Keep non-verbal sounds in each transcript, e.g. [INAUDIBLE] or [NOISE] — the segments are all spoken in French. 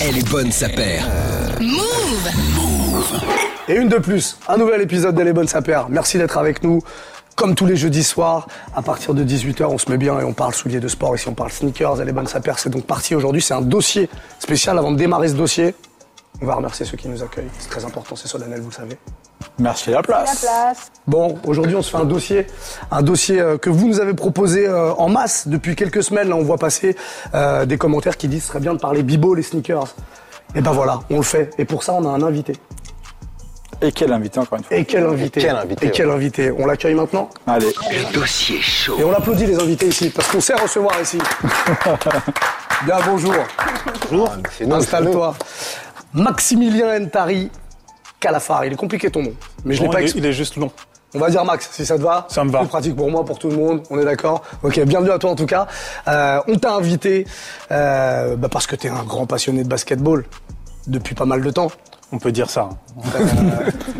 Elle est bonne, sa paire. Et une de plus, un nouvel épisode d'Elle est bonne sa paire. Merci d'être avec nous. Comme tous les jeudis soirs, à partir de 18h, on se met bien et on parle souliers de sport. Ici, on parle sneakers. Elle est bonne sa paire. C'est donc parti aujourd'hui. C'est un dossier spécial. Avant de démarrer ce dossier, on va remercier ceux qui nous accueillent. C'est très important, c'est solennel, vous le savez. Merci la place. Bon, aujourd'hui, on se fait un dossier, un dossier euh, que vous nous avez proposé euh, en masse depuis quelques semaines. Là, on voit passer euh, des commentaires qui disent ce serait bien de parler bibo, les sneakers. Et ben voilà, on le fait. Et pour ça, on a un invité. Et quel invité encore une fois. Et quel invité quel invité, Et quel invité On l'accueille maintenant Allez. Le dossier chaud. Et on applaudit les invités ici, parce qu'on sait recevoir ici. [LAUGHS] Bien, bonjour. Bonjour. c'est nous, Installe-toi. Maximilien Ntari Calafar. Il est compliqué ton nom, mais je l'ai pas il, est, il est juste long. On va dire Max, si ça te va. Ça me va. Plus pratique pour moi, pour tout le monde. On est d'accord. Ok, bienvenue à toi en tout cas. Euh, on t'a invité euh, bah, parce que tu es un grand passionné de basketball depuis pas mal de temps. On peut dire ça.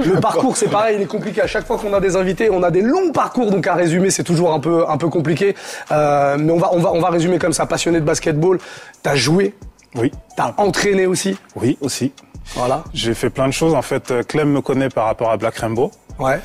Le [LAUGHS] parcours, c'est pareil, il est compliqué. À chaque fois qu'on a des invités, on a des longs parcours, donc à résumer, c'est toujours un peu, un peu compliqué. Euh, mais on va, on va, on va résumer comme ça. Passionné de basketball, t'as joué, Oui. t'as entraîné aussi. Oui, aussi. Voilà. J'ai fait plein de choses. En fait, euh, Clem me connaît par rapport à Black Rainbow. Ouais.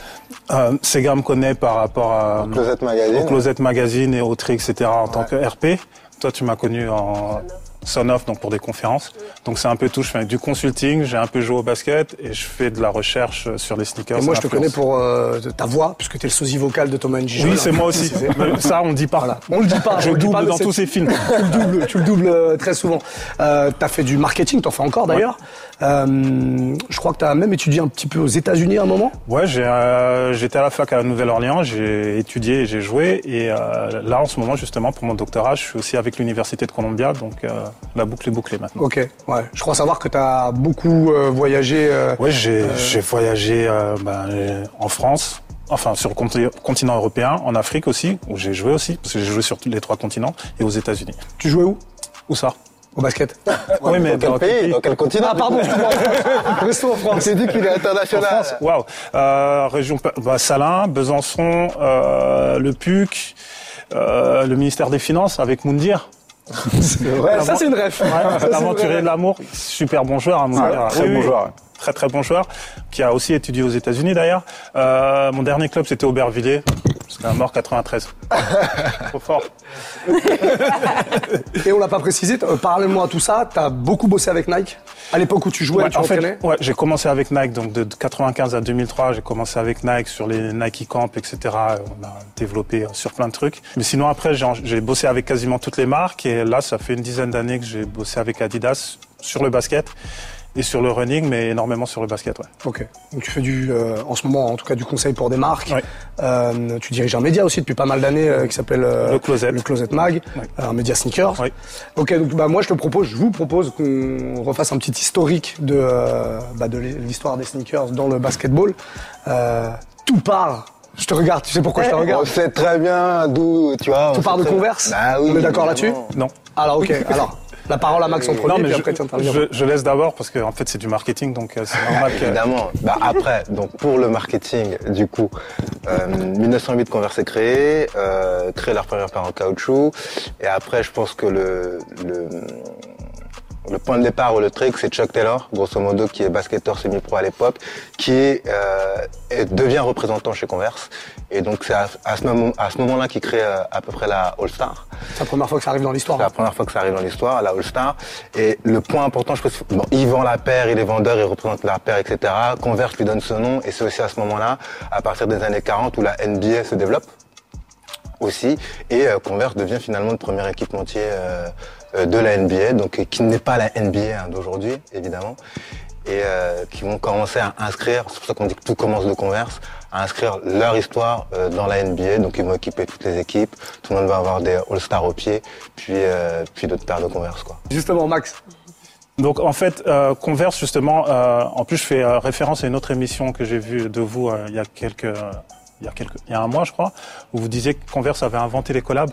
Euh, Sega me connaît par rapport à, Closet Magazine. au Closet Magazine et au Tri, etc. en tant que RP. Toi, tu m'as connu en son-off, donc pour des conférences. Donc c'est un peu tout. Je fais du consulting, j'ai un peu joué au basket et je fais de la recherche sur les sneakers. Et moi, je te connais pour euh, ta voix, puisque t'es le sosie vocal de Thomas Njijol. Oui, c'est moi aussi. [LAUGHS] Ça, on dit pas. Voilà. On le dit pas. Je on double pas, dans tous ces films. [LAUGHS] tu le doubles, tu le doubles euh, très souvent. Euh, t'as fait du marketing, t'en fais encore d'ailleurs. Euh, je crois que t'as même étudié un petit peu aux États-Unis à un moment? Ouais, euh, j'étais à la fac à la Nouvelle-Orléans, j'ai étudié et j'ai joué. Et euh, là, en ce moment, justement, pour mon doctorat, je suis aussi avec l'Université de Columbia, donc euh, la boucle est bouclée maintenant. Ok. Ouais. Je crois savoir que t'as beaucoup euh, voyagé. euh, Ouais, j'ai, voyagé euh, ben, euh, en France, enfin sur le conti- continent européen, en Afrique aussi, où j'ai joué aussi, parce que j'ai joué sur les trois continents, et aux États-Unis. Tu jouais où? Où ça? Au basket. [LAUGHS] Oui, mais Dans quel pays Dans quel continent Ah pardon. Restons [LAUGHS] en France. C'est dit qu'il est international. Waouh euh, Région bah, Salins, Besançon, euh, le PUC, euh, le ministère des Finances avec Moundir. [LAUGHS] Ouais, ça c'est une ref. Ça, c'est une L'aventurier vraie de l'amour, super bon joueur. hein, Moundir. très Oui, bon oui. joueur, ouais. Très très bon joueur, qui a aussi étudié aux États-Unis d'ailleurs. Euh, mon dernier club c'était Aubervilliers, un mort 93. [LAUGHS] Trop fort. [LAUGHS] Et on l'a pas précisé. euh, Parallèlement à tout ça, t'as beaucoup bossé avec Nike. À l'époque où tu jouais, Ouais, tu en fait, ouais, j'ai commencé avec Nike, donc de 95 à 2003, j'ai commencé avec Nike sur les Nike Camp, etc. On a développé euh, sur plein de trucs. Mais sinon après, j'ai bossé avec quasiment toutes les marques et là, ça fait une dizaine d'années que j'ai bossé avec Adidas sur le basket et sur le running, mais énormément sur le basket. Ouais. Ok. Donc tu fais du, euh, en ce moment, en tout cas, du conseil pour des marques. Ouais. Euh, tu diriges un média aussi depuis pas mal d'années euh, qui s'appelle euh, Le Closet. le Closet Mag, Ouais. un média sneakers. Ouais. Ok. Donc bah moi je te propose, je vous propose qu'on refasse un petit historique de euh, bah, de l'histoire des sneakers dans le basketball. Euh, tout part. Je te regarde. Tu sais pourquoi je te On regarde sait très bien d'où, tu vois. on Tout part de Converse. Bah oui. On est d'accord là-dessus. Non. Alors ok. Alors la parole à Max en premier, non, mais puis je, après tu interviens. je, je laisse d'abord parce que en fait c'est du marketing, donc euh, c'est normal que. Évidemment. Bah après, donc pour le marketing, du coup, euh, 1908 Converse est créé, euh, créé leur première paire en caoutchouc, et après je pense que le, le le point de départ ou le trick, c'est Chuck Taylor, grosso modo, qui est basketteur semi-pro à l'époque, qui euh, devient représentant chez Converse. Et donc c'est à, à ce moment, moment-là qu'il crée euh, à peu près la All Star. C'est la première fois que ça arrive dans l'histoire. C'est la première fois que ça arrive dans l'histoire, la All-Star. Et le point important, je pense, bon, il vend la paire, il est vendeur, il représente la paire, etc. Converse lui donne ce nom, et c'est aussi à ce moment-là, à partir des années 40, où la NBA se développe aussi, et euh, Converse devient finalement le premier équipementier euh, de la NBA, donc euh, qui n'est pas la NBA hein, d'aujourd'hui, évidemment, et euh, qui vont commencer à inscrire, c'est pour ça qu'on dit que tout commence de Converse, à inscrire leur histoire euh, dans la NBA, donc ils vont équiper toutes les équipes, tout le monde va avoir des All-Stars au pied, puis, euh, puis d'autres paires de Converse, quoi. Justement, Max. Donc en fait, euh, Converse justement, euh, en plus je fais euh, référence à une autre émission que j'ai vue de vous euh, il y a quelques, euh, il y a quelques, il y a un mois je crois, où vous disiez que Converse avait inventé les collabs.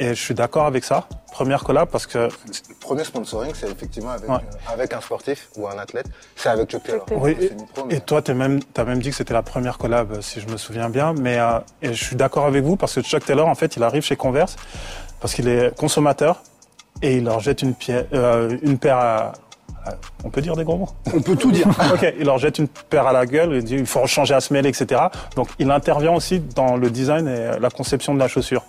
Et je suis d'accord avec ça. Première collab parce que Le premier sponsoring, c'est effectivement avec, Ouais. euh, avec un sportif ou un athlète, c'est avec Chuck Taylor. Oui, mais- et toi, t'as même, t'as même dit que c'était la première collab, si je me souviens bien. Mais euh, et je suis d'accord avec vous parce que Chuck Taylor, en fait, il arrive chez Converse parce qu'il est consommateur et il leur jette une, pierre, euh, une paire à, euh, on peut dire des gros mots? On peut tout dire. [LAUGHS] ok, il leur jette une paire à la gueule, il dit il faut changer à semelle, etc. Donc il intervient aussi dans le design et la conception de la chaussure.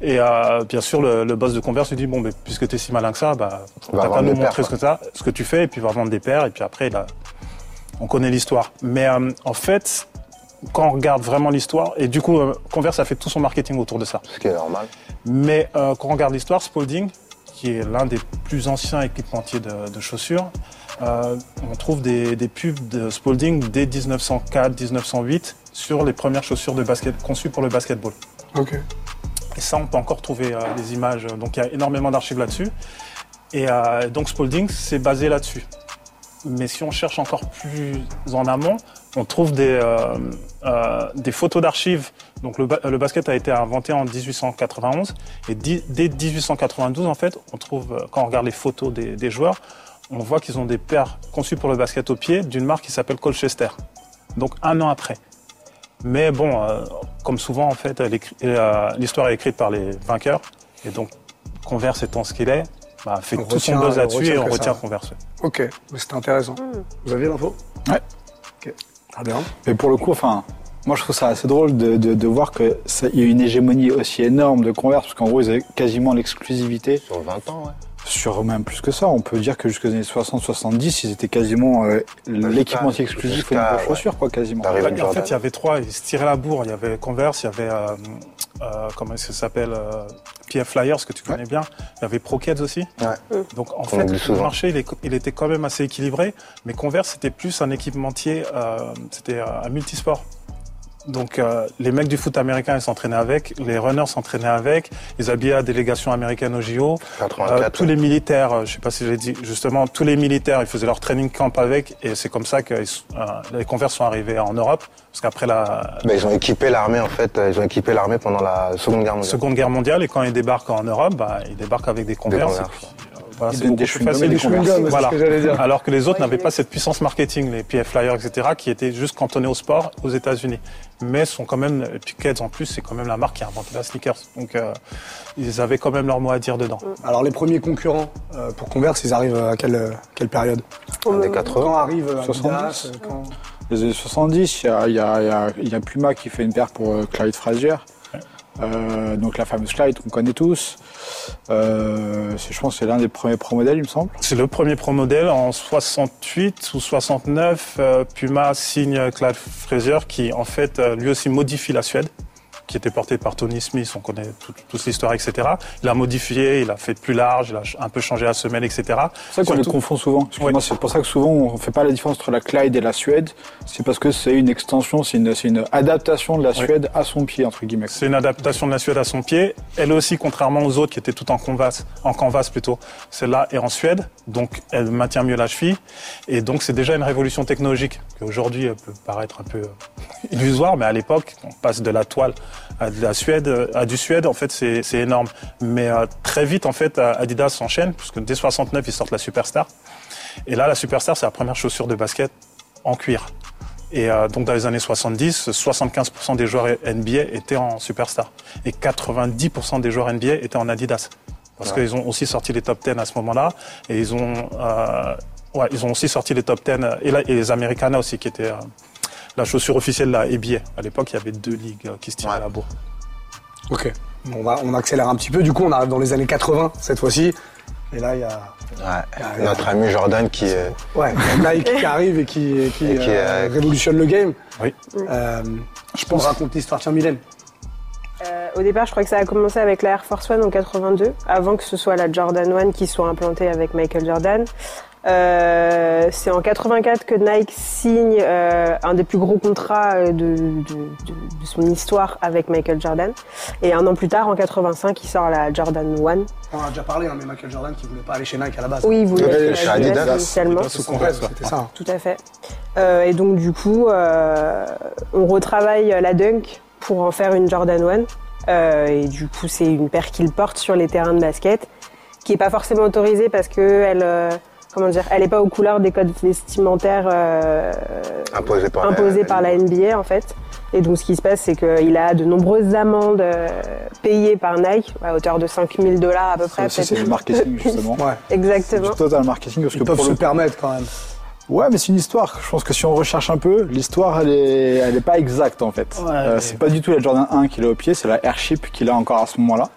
Et euh, bien sûr, le, le boss de Converse lui dit bon, mais puisque tu es si malin que ça, bah, t'as pas nous paires, montrer ce que, ça, ce que tu fais, et puis va vendre des paires, et puis après, il a- on connaît l'histoire. Mais euh, en fait, quand on regarde vraiment l'histoire, et du coup, euh, Converse a fait tout son marketing autour de ça. Ce qui est normal. Mais euh, quand on regarde l'histoire, Spalding, qui est l'un des plus anciens équipementiers de, de chaussures, euh, on trouve des, des pubs de Spalding dès 1904-1908 sur les premières chaussures de basket conçues pour le basketball. Ok. Et ça, on peut encore trouver euh, des images. Donc il y a énormément d'archives là-dessus. Et euh, donc Spalding, c'est basé là-dessus. Mais si on cherche encore plus en amont, on trouve des, euh, euh, des photos d'archives. Donc le, ba- le basket a été inventé en 1891 et dès 1892 en fait, on trouve euh, quand on regarde les photos des, des joueurs, on voit qu'ils ont des paires conçues pour le basket au pied d'une marque qui s'appelle Colchester. Donc un an après. Mais bon, euh, comme souvent en fait, euh, l'histoire est écrite par les vainqueurs et donc Converse étant ce qu'il est, bah, fait On tout retient- son buzz là-dessus et on retient. Converse. Ok, mais c'était intéressant. Vous aviez l'info? Ouais. Ok, très bien. Mais pour le coup, enfin, moi je trouve ça assez drôle de, de, de voir qu'il y a une hégémonie aussi énorme de Converse, parce qu'en gros, ils avaient quasiment l'exclusivité Sur 20 ans, ouais. sur même plus que ça. On peut dire que jusqu'aux années 60-70, ils étaient quasiment euh, l'équipementier jusqu'à- exclusif niveau ouais. chaussures, quoi, quasiment. En Jordan. fait, il y avait trois, ils se tiraient la bourre. Il y avait Converse, il y avait, euh, euh, comment ça s'appelle, euh, PF Flyers, que tu connais bien. Il y avait Pro-Kids aussi. Ouais. Donc en fait, le marché, il, est- il était quand même assez équilibré. Mais Converse, c'était plus un équipementier, euh, c'était euh, un multisport. Donc euh, les mecs du foot américain, ils s'entraînaient avec, les runners s'entraînaient avec, ils habillaient la délégation américaine au JO. 84. Euh, tous les militaires, euh, je sais pas si j'ai dit, justement, tous les militaires, ils faisaient leur training camp avec, et c'est comme ça que euh, les Converse sont arrivés en Europe, parce qu'après la Mais ils ont équipé l'armée en fait, ils ont équipé l'armée pendant la Seconde Guerre mondiale. Seconde Guerre mondiale, et quand ils débarquent en Europe, bah, ils débarquent avec des Converse. Converse. Voilà, c'est des plus chewing-gums facile. et des Les chewing-gums, c'est Voilà. ce que j'allais dire. Alors que les autres Ouais, n'avaient pas cette puissance marketing, les PF Flyers, etc., qui étaient juste cantonnés au sport aux États-Unis. Mais sont quand même, et puis Keds en plus, c'est quand même la marque qui a inventé la sneakers. Donc, euh, ils avaient quand même leur mot à dire dedans. Alors les premiers concurrents euh, pour Converse, ils arrivent à quelle, quelle période? Des 80. Quand arrive euh, 70, Adidas quand... Les années 70, il y a, il y, a, il y, a, il y a Puma qui fait une paire pour euh, Clyde Frazier. Euh, donc la fameuse Clyde qu'on connaît tous. Euh, je pense que c'est l'un des premiers pro modèles, il me semble. C'est le premier pro modèle en 68 ou 69. euh, Puma signe Clyde Frazier qui en fait euh, lui aussi modifie la Suède qui était portée par Tony Smith, on connaît tout- toute l'histoire, etc. Il a modifié, il a fait plus large, il a un peu changé la semelle, etc. C'est ça qu'on les confond souvent. C'est pour ça que souvent on fait pas la différence entre la Clyde et la Suède. C'est parce que c'est une extension, c'est une, adaptation de la Suède à son pied, entre guillemets. C'est une adaptation de la Suède à son pied. Elle aussi, contrairement aux autres qui étaient toutes en canvas, en canvas plutôt, celle-là est en Suède, donc elle maintient mieux la cheville. Et donc c'est déjà une révolution technologique qui aujourd'hui peut paraître un peu [LAUGHS] illusoire, mais à l'époque, on passe de la toile à de la Suède, euh, à du Suède, en fait, c'est c'est énorme. Mais euh, très vite, en fait, euh, Adidas s'enchaîne, puisque dès 69, ils sortent la Superstar. Et là, la Superstar, c'est la première chaussure de basket en cuir. Et euh, donc dans les années 70, 75% des joueurs NBA étaient en Superstar. Et 90% des joueurs NBA étaient en Adidas. Parce qu'ils ont aussi sorti les top 10 à ce moment-là. Et ils ont, euh, ouais, ils ont aussi sorti les top 10 euh, et, la- et les Americana aussi, qui étaient euh, la chaussure officielle de la NBA. À l'époque, il y avait deux ligues euh, qui se tiraient Ouais. à la bourre. Ok. On, va, on accélère un petit peu. Du coup, on arrive dans les années 80 cette fois-ci. Et là, il y a Ouais. Notre ami Jordan qui est. ouais, Nike qui arrive et qui, et qui, [LAUGHS] Et qui, euh, euh, révolutionne le game. Oui. Euh, je pense raconte l'histoire. Tiens, Mylène. Euh, au départ, je crois que ça a commencé avec la Air Force One en 82, avant que ce soit la Jordan One qui soit implantée avec Michael Jordan. Euh, c'est en 84 que Nike signe euh, un des plus gros contrats euh, de, de, de- de son histoire avec Michael Jordan. Et un an plus tard, en 85, il sort la Jordan One. On en a déjà parlé, hein, mais Michael Jordan qui voulait pas aller chez Nike à la base. Oui, il voulait Ouais, être chez Adidas Adidas. initialement. Adidas. Sous Converse, c'était ça. hein. Tout à fait. Euh, et donc du coup, euh, on retravaille la Dunk pour en faire une Jordan 1. Euh, et du coup, c'est une paire qu'il porte sur les terrains de basket, qui est pas forcément autorisée parce que elle, euh, comment dire, elle est pas aux couleurs des codes vestimentaires euh, Imposé par la- imposés par la NBA en fait. Et donc, ce qui se passe, c'est qu'il a de nombreuses amendes euh, payées par Nike, à hauteur de 5000 dollars à peu Ça près. aussi, c'est du marketing, justement. [LAUGHS] Ouais. C'est Exactement. du total marketing parce Ils que peuvent pour se le permettre quand même. Ouais, mais c'est une histoire. Je pense que si on recherche un peu, l'histoire, elle est, elle est pas exacte en fait. Ouais, Euh, C'est pas du tout la Jordan 1 qu'il a au pied, c'est la Airship qu'il a encore à ce moment-là.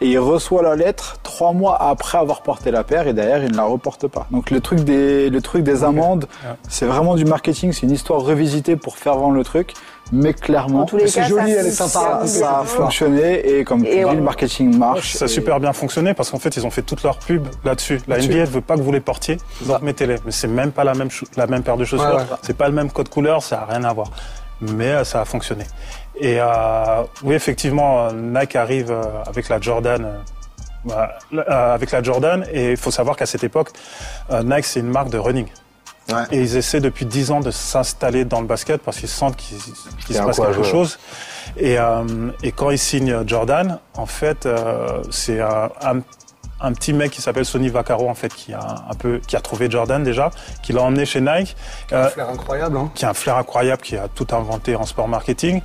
Et il reçoit la lettre trois mois après avoir porté la paire et derrière il ne la reporte pas. Donc le truc des, le truc des amendes, c'est vraiment du marketing, c'est une histoire revisitée pour faire vendre le truc, mais clairement En tous les c'est joli, ça elle est sympa. ça a fonctionné et comme tu Et dis, on- le marketing marche. Ça a et- super bien fonctionné parce qu'en fait, ils ont fait toute leur pub là-dessus. La. NBA ne veut pas que vous les portiez, donc mettez-les. Mais c'est même pas la même, la même paire de chaussures, Ouais, ouais. c'est pas le même code couleur, ça a rien à voir. Mais euh, ça a fonctionné. Et euh, oui, effectivement, euh, Nike arrive euh, avec la Jordan. euh, avec la Jordan, et il faut savoir qu'à cette époque, Nike c'est une marque de running. Ouais. Et ils essaient depuis 10 ans de s'installer dans le basket parce qu'ils sentent qu'il se a passe quelque jouer. chose. Et, euh, et quand ils signent Jordan, en fait, euh, c'est un, un- un petit mec qui s'appelle Sonny Vaccaro, en fait, qui a un peu, qui a trouvé Jordan déjà, qui l'a emmené chez Nike, euh, Flair incroyable, hein. qui a un flair incroyable, qui a tout inventé en sport marketing.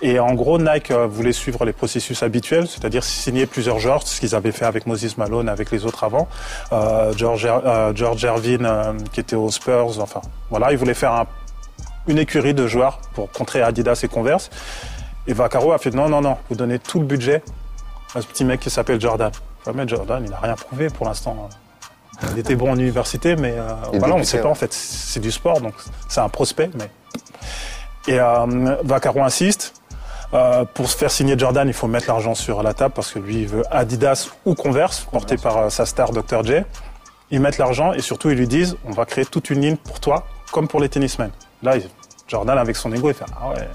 Et en gros, Nike euh, voulait suivre les processus habituels, c'est-à-dire signer plusieurs joueurs, ce qu'ils avaient fait avec Moses Malone, avec les autres avant, euh, George, euh, George Ervin, euh, qui était aux Spurs, enfin, voilà, ils voulaient faire un- une écurie de joueurs pour contrer Adidas et Converse. Et Vaccaro a fait non, non, non, vous donnez tout le budget à ce petit mec qui s'appelle Jordan. Enfin, mais Jordan, il n'a rien prouvé pour l'instant. Il était bon en université, mais euh, Il voilà, on ne sait pas en fait. C'est du sport, donc c'est un prospect. Mais... Et euh, Vaccaro insiste. Euh, pour se faire signer Jordan, il faut mettre l'argent sur la table parce que lui, il veut Adidas ou Converse, porté par euh, sa star Dr. J. Ils mettent l'argent et surtout, ils lui disent on va créer toute une ligne pour toi, comme pour les tennismen. Là, Jordan, avec son ego, il fait ah ouais,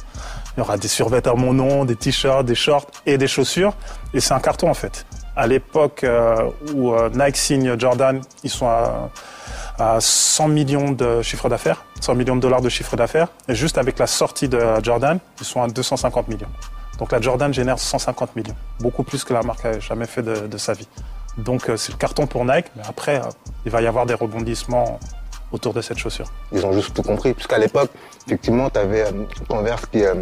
il y aura des survêtements à mon nom, des t-shirts, des shorts et des chaussures. Et c'est un carton en fait. À l'époque euh, où euh, Nike signe Jordan, ils sont à, à 100 millions de chiffre d'affaires, 100 millions de dollars de chiffre d'affaires. Et juste avec la sortie de Jordan, ils sont à 250 millions. Donc la Jordan génère 150 millions, beaucoup plus que la marque a jamais fait de, sa vie. Donc euh, c'est le carton pour Nike, mais après, euh, il va y avoir des rebondissements autour de cette chaussure. Ils ont juste tout compris. Puisqu'à l'époque, effectivement, tu avais Converse qui, euh,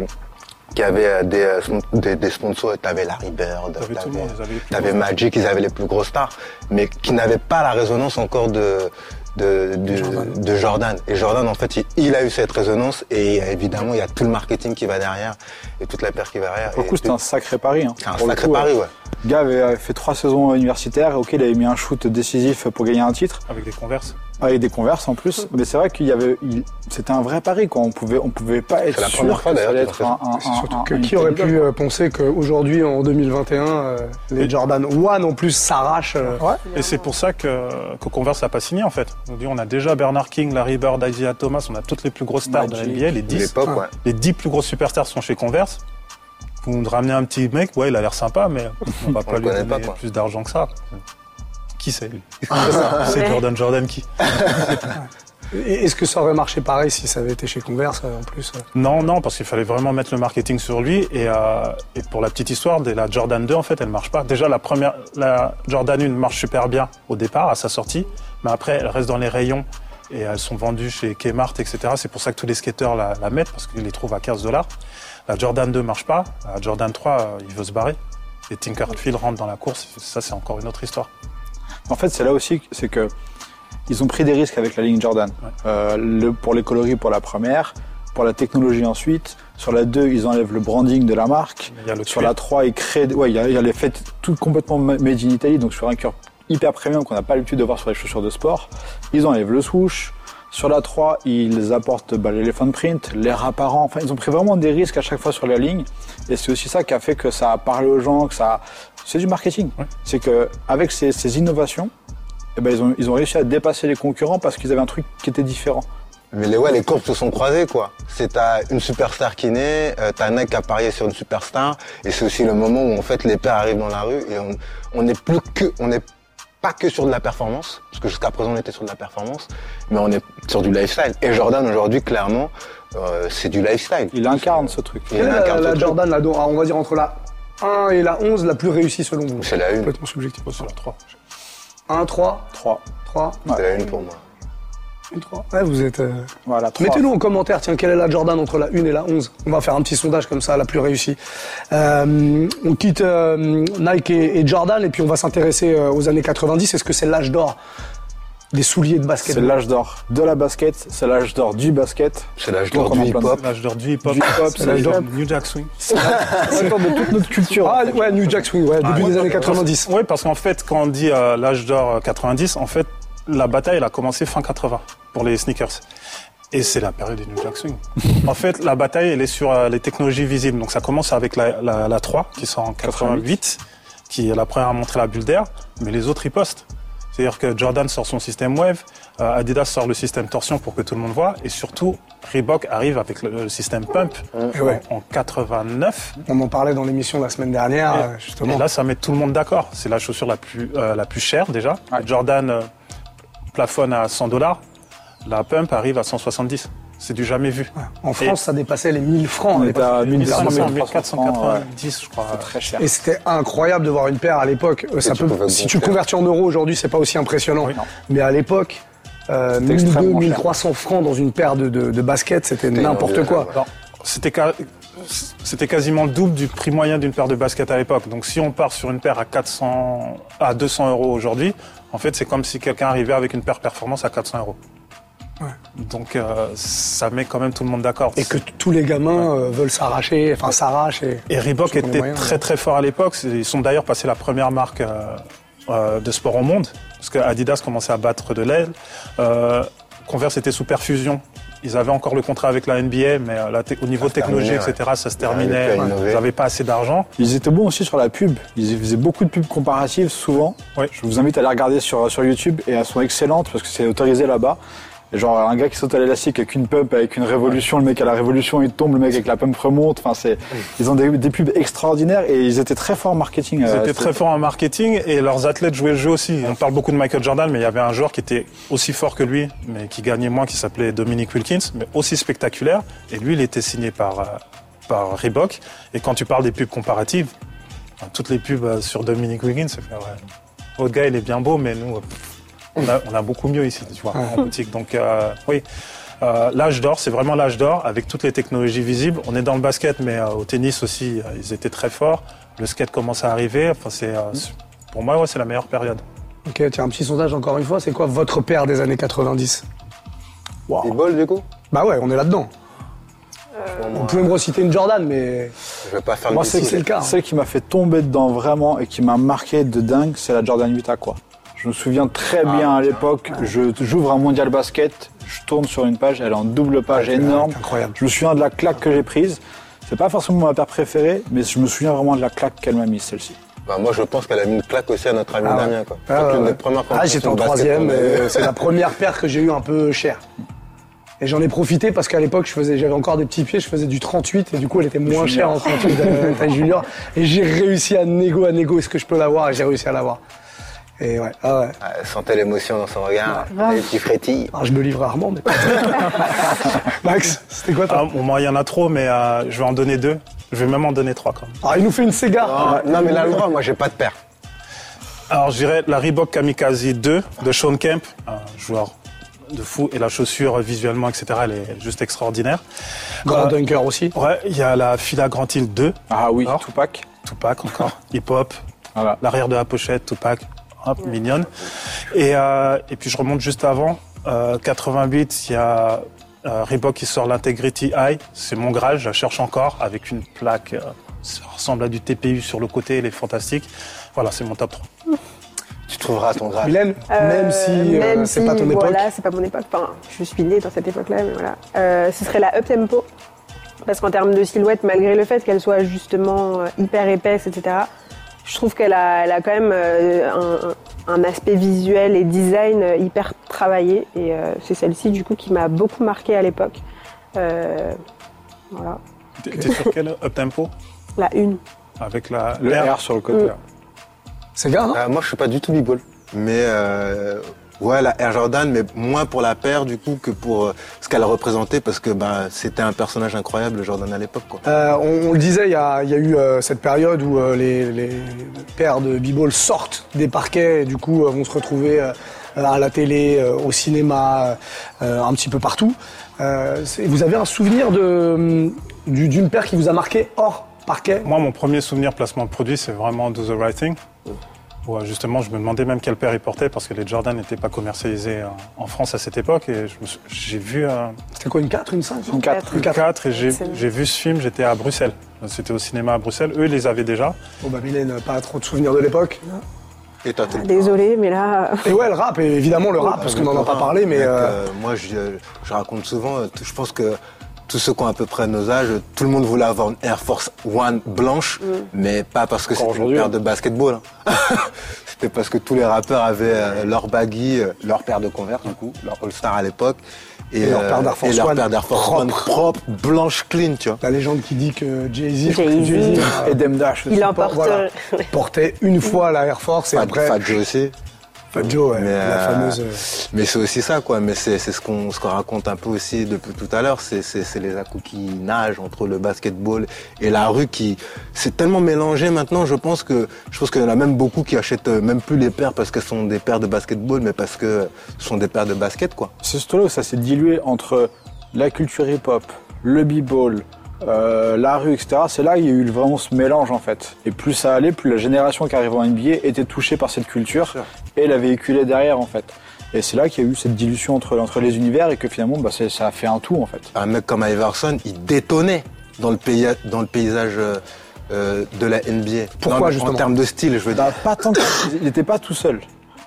qui avait euh, des, euh, des, des sponsors. Tu avais Larry Bird, T'avais monde, ils avaient t'avais Magic, ils avaient les plus grosses stars, mais qui n'avaient pas la résonance encore de, de, de, Jordan. de Jordan. Et Jordan, en fait, il, il a eu cette résonance et évidemment, il y a tout le marketing qui va derrière et toute la paire qui va derrière. Pour le coup, c'était un sacré pari. Hein. c'est un Pour sacré coup, pari, euh, ouais. Le gars avait fait trois saisons universitaires. Ok, il avait mis un shoot décisif pour gagner un titre. Avec des converses. Avec des converses en plus. Mais c'est vrai qu'il y avait, il- c'était un vrai pari quoi. On pouvait, on pouvait pas être la sûr première fois, que ça allait d'ailleurs, être un, un, un- surtout un- que un qui aurait pu quoi. euh, penser qu'aujourd'hui, en 2021, euh, les Jordan 1 en plus s'arrachent. euh, Et c'est pour ça que, que Converse n'a pas signé en fait. On dit on a déjà Bernard King, Larry Bird, Isaiah Thomas, on a toutes les plus grosses stars de la. NBA, les De 10. l'époque, ouais. Les 10 plus grosses superstars sont chez Converse. Vous nous ramenez un petit mec, ouais, il a l'air sympa, mais on va pas lui donner pas, plus d'argent que ça. Qui c'est lui [LAUGHS] C'est Jordan Jordan qui Est-ce que ça aurait marché pareil si ça avait été chez Converse euh, en plus euh Non, non, parce qu'il fallait vraiment mettre le marketing sur lui. Et, euh, et pour la petite histoire, la Jordan 2, en fait, elle marche pas. Déjà, la première, la Jordan 1 marche super bien au départ, à sa sortie, mais après, elle reste dans les rayons et elles sont vendues chez Kmart, etc. C'est pour ça que tous les skateurs la, la mettent parce qu'ils les trouvent à 15 dollars. La Jordan 2 marche pas. La Jordan 3, euh, il veut se barrer. Et Tinkerfield rentre dans la course. Ça, c'est encore une autre histoire. En fait, c'est là aussi, c'est que ils ont pris des risques avec la ligne Jordan. Ouais. Euh, le, pour les coloris pour la première, pour la technologie ensuite. Sur la 2, ils enlèvent le branding de la marque. Il y a le Sur cuir. la 3, ils créent, ouais, il y a, il y a les faits tout complètement ma- made in Italy, donc sur un cœur hyper premium qu'on n'a pas l'habitude de voir sur les chaussures de sport. Ils enlèvent le swoosh. Sur la 3, ils apportent bah, l'elephant print, l'air apparent. Enfin, ils ont pris vraiment des risques à chaque fois sur la ligne. Et c'est aussi ça qui a fait que ça a parlé aux gens, que ça, c'est du marketing. Ouais. C'est que avec ces, ces innovations, eh ben, ils, ont, ils ont réussi à dépasser les concurrents parce qu'ils avaient un truc qui était différent. Mais les, ouais, les courbes se sont croisées, quoi. C'est t'as une superstar qui naît, euh, t'as un mec qui a parié sur une superstar, et c'est aussi le moment où en fait les paires arrivent dans la rue et on on n'est plus que, on n'est pas que sur de la performance, parce que jusqu'à présent on était sur de la performance, mais on est sur du lifestyle. Et Jordan aujourd'hui, clairement, euh, c'est du lifestyle. Il incarne ce truc. Il la, incarne ce la truc. Jordan, dont- ah, on va dire entre la 1 et la 11, la plus réussie selon vous C'est la une. Complètement subjectif. Sur la 3. 1, 3, 3. 3. Ouais. C'est la une pour moi. Une 3. Ouais, vous êtes. euh, Voilà. Mettez-nous en commentaire, tiens, quelle est la Jordan entre la 1 et la 11 On va faire un petit sondage comme ça, la plus réussie. Euh, on quitte euh, Nike et, et Jordan et puis on va s'intéresser euh, aux années 90. Est-ce que c'est l'âge d'or des souliers de basket? C'est l'âge d'or de la basket, c'est l'âge d'or du basket. C'est l'âge d'or du hip-hop. L'âge d'or du hip-hop. Du hip-hop, c'est c'est l'âge l'âge d'or New Jack Swing. C'est l'âge d'or de toute notre culture. Ah ouais, New Jack Swing, ouais, début des années 90. Oui, parce qu'en fait, quand on dit euh, l'âge d'or euh, 90, en fait, la bataille, elle a commencé fin 80 pour les sneakers. Et c'est la période du New Jack Swing. [LAUGHS] en fait, la bataille, elle est sur euh, les technologies visibles. Donc ça commence avec la, la, la 3, qui sort en 88, qui est la première à montrer la bulle d'air, mais les autres ripostent. C'est-à-dire que Jordan sort son système Wave, euh, Adidas sort le système Torsion pour que tout le monde voit, et surtout, Reebok arrive avec le, système Pump Et ouais, en 89. on en parlait dans l'émission la semaine dernière, euh, justement. Et là, ça met tout le monde d'accord. C'est la chaussure la plus, euh, la plus chère déjà. Jordan plafonne à 100 dollars. La Pump arrive à 170. C'est du jamais vu. En France, ça dépassait les 1000 francs. On à 1300, 1300, 1490, 1490, je crois. Très cher. Et c'était incroyable de voir une paire à l'époque. Euh, Ça tu peut, si tu le convertis en euros aujourd'hui, c'est pas aussi impressionnant. Oui, non. Mais à l'époque, euh, C'était 1200, extrêmement cher. 1300 francs dans une paire de, de, de baskets, c'était n'importe une quoi. C'était ca- c'était quasiment le double du prix moyen d'une paire de baskets à l'époque. Donc si on part sur une paire à 400, à 200 euros aujourd'hui, en fait c'est comme si quelqu'un arrivait avec une paire performance à 400 euros. Donc euh, ça met quand même tout le monde d'accord. Et que tous les gamins euh, veulent s'arracher, enfin s'arrachent. Et... Et Reebok était moyens, très ouais. très fort à l'époque. Ils sont d'ailleurs passés la première marque euh, euh, de sport au monde, parce que Adidas commençait à battre de l'aile. Converse était sous perfusion. Ils avaient encore le contrat avec la NBA, mais euh, la te- au niveau terminait, etc., ça se terminait. Ils n'avaient pas assez d'argent. Ils étaient bons aussi sur la pub. Ils faisaient beaucoup de pubs comparatives souvent. Oui. Je vous invite à les regarder sur, sur YouTube et elles sont excellentes parce que c'est autorisé là-bas. Genre un gars qui saute à l'élastique avec une pump, avec une révolution, le mec à la révolution il tombe, le mec avec la pump remonte. Enfin c'est, ils ont des, des pubs extraordinaires et ils étaient très forts en marketing. Ils euh, étaient très forts en marketing et leurs athlètes jouaient le jeu aussi. On parle beaucoup de Michael Jordan, mais il y avait un joueur qui était aussi fort que lui, mais qui gagnait moins, qui s'appelait Dominic Wilkins, mais aussi spectaculaire. Et lui, il était signé par, euh, par Reebok. Et quand tu parles des pubs comparatives, toutes les pubs euh, sur Dominic Wilkins, c'est ouais, votre gars, il est bien beau, mais nous, on, a, on a beaucoup mieux ici, tu vois, en boutique. Donc, euh, oui. Euh, l'âge d'or, c'est vraiment l'âge d'or avec toutes les technologies visibles. On est dans le basket, mais euh, au tennis aussi, euh, ils étaient très forts. Le skate commence à arriver. Enfin, c'est, euh, c'est- pour moi, ouais, c'est la meilleure période. Ok, tiens, un petit sondage encore une fois. C'est quoi votre paire des années 90 Il vole du coup? Bah ouais, on est là-dedans. Vous pouvez me reciter une Jordan, mais Je vais pas faire Moi, le c'est c'est le cas. hein. Celle qui m'a fait tomber dedans vraiment et qui m'a marqué de dingue, c'est la Jordan 8 Aqua. Je me souviens très bien à l'époque, je j'ouvre un mondial basket, je tourne sur une page, elle est en double page énorme. incroyable. Je me souviens de la claque que j'ai prise. C'est pas forcément ma paire préférée, mais je me souviens vraiment de la claque qu'elle m'a mise celle-ci. Bah, moi, je pense qu'elle a mis une claque aussi à notre ami Ah. Damien. Quoi. Ah, Ah, j'étais en troisième. et C'est la première paire que j'ai eu un peu chère. Et j'en ai profité parce qu'à l'époque, je faisais, j'avais encore des petits pieds, je faisais du 38 et du coup, elle était moins chère en 38 de taille junior. Et j'ai réussi à négo, à négo, est-ce que je peux l'avoir? Et j'ai réussi à l'avoir. Et ouais, ah ouais. Ouais, elle sentait l'émotion dans son regard, les petits frétilles. Alors, je me livre rarement, mais. [LAUGHS] Max, c'était quoi Ah, toi bon, moi, il y en a trop, mais euh, je vais en donner deux. Je vais même en donner trois quand même. Il nous fait une Sega. Ah, non, mais là, le droit, moi, j'ai pas de paire. Alors, je dirais la Reebok Kamikaze 2 de Sean Kemp, un joueur de fou. Et la chaussure, visuellement, etc., elle est juste extraordinaire. Grand Euh, Dunker aussi. Ouais, il y a la Fila Grand Hill 2. Ah oui, Alors Tupac. Tupac encore. [LAUGHS] Hip-hop. Voilà. L'arrière de la pochette, Tupac. Hop, mignonne. Et, euh, et puis je remonte juste avant. Euh, 88, il y a euh, Reebok qui sort l'Integrity High. C'est mon Graal, je la cherche encore avec une plaque. euh, ça ressemble à du TPU sur le côté, elle est fantastique. Voilà, c'est mon top 3. Tu trouveras ton grade. Mylène, même Euh, si euh, même c'est si, pas ton époque. Voilà, c'est pas mon époque. Enfin, je suis née dans cette époque-là, mais voilà. Euh, ce serait la up tempo. Parce qu'en termes de silhouette, malgré le fait qu'elle soit justement euh, hyper épaisse, etc., je trouve qu'elle a, elle a quand même euh, un, un aspect visuel et design euh, hyper travaillé. Et euh, c'est celle-ci, du coup, qui m'a beaucoup marqué à l'époque. Euh, voilà. T'es sur quel up tempo? La une. Avec la Le R. R sur le côté. Mm. Sega, non Euh, moi, je suis pas du tout b-ball. Mais euh, ouais, la Air Jordan, mais moins pour la paire du coup que pour euh, ce qu'elle représentait, parce que ben c'était un personnage incroyable, le Jordan à l'époque. quoi. Euh, on, on le disait, il y a, il y a eu euh, cette période où euh, les, les paires de b-ball sortent des parquets et du coup euh, vont se retrouver à la télé, euh, au cinéma, euh, un petit peu partout. Euh, vous avez un souvenir de du- d'une paire qui vous a marqué hors parquet? Moi, mon premier souvenir placement de produit, c'est vraiment Do the Right Thing. Où, euh, justement, je me demandais même quelle paire il portait parce que les Jordan n'étaient pas commercialisés euh, en France à cette époque. Et j'ai vu euh, C'était quoi une 4, une 5 Une 4. Une 4. 4 et j'ai vu ce film, j'étais à Bruxelles. C'était au cinéma à Bruxelles. Eux, ils les avaient déjà. Bon bah Mylène, pas trop de souvenirs de l'époque. Et Ah, Désolé, mais là, Et ouais, le rap, et évidemment le rap, parce qu'on n'en a pas parlé, mais... Euh, euh, moi, je, je raconte souvent, euh, je pense que tous ceux qui ont à peu près nos âges, tout le monde voulait avoir une Air Force One blanche, mais pas parce que c'était une paire hein. de basketball. hein. [LAUGHS] c'était parce que tous les rappeurs avaient euh, leur baggy, euh, leur paire de Converse, du coup, leur All-Star à l'époque. Et leur paire d'Air Force et leur One paire d'Air Force propre. One propre, blanche, clean, tu vois. La légende qui dit que Jay-Z, euh, Et Dem Dash il voilà, euh, [LAUGHS] portait une fois la Air Force et Fat, après Fat Joe aussi. Fat Joe, ouais, Mais, la euh, fameuse. euh, Mais c'est aussi ça, quoi. Mais c'est c'est ce qu'on ce qu'on raconte un peu aussi depuis tout à l'heure. C'est c'est c'est les à-coups qui nagent entre le basketball et la rue qui c'est tellement mélangé maintenant. Je pense que je pense qu'il y en a même beaucoup qui achètent euh, même plus les paires parce qu'elles sont des paires de basketball, mais parce que ce sont des paires de basket, quoi. C'est surtout là où ça s'est dilué entre la culture hip-hop, le b-ball, euh, la rue, etc. C'est là qu'il y a eu vraiment ce mélange en fait. Et plus ça allait, plus la génération qui arrivait en NBA était touchée par cette culture et la véhiculait derrière en fait. Et c'est là qu'il y a eu cette dilution entre, entre les univers et que finalement bah, ça a fait un tout en fait. Un mec comme Iverson, il détonnait dans le pays dans le paysage euh, euh, de la NBA. Pourquoi, justement En termes de style, je veux dire. Bah, pas tant que il n'était pas tout seul.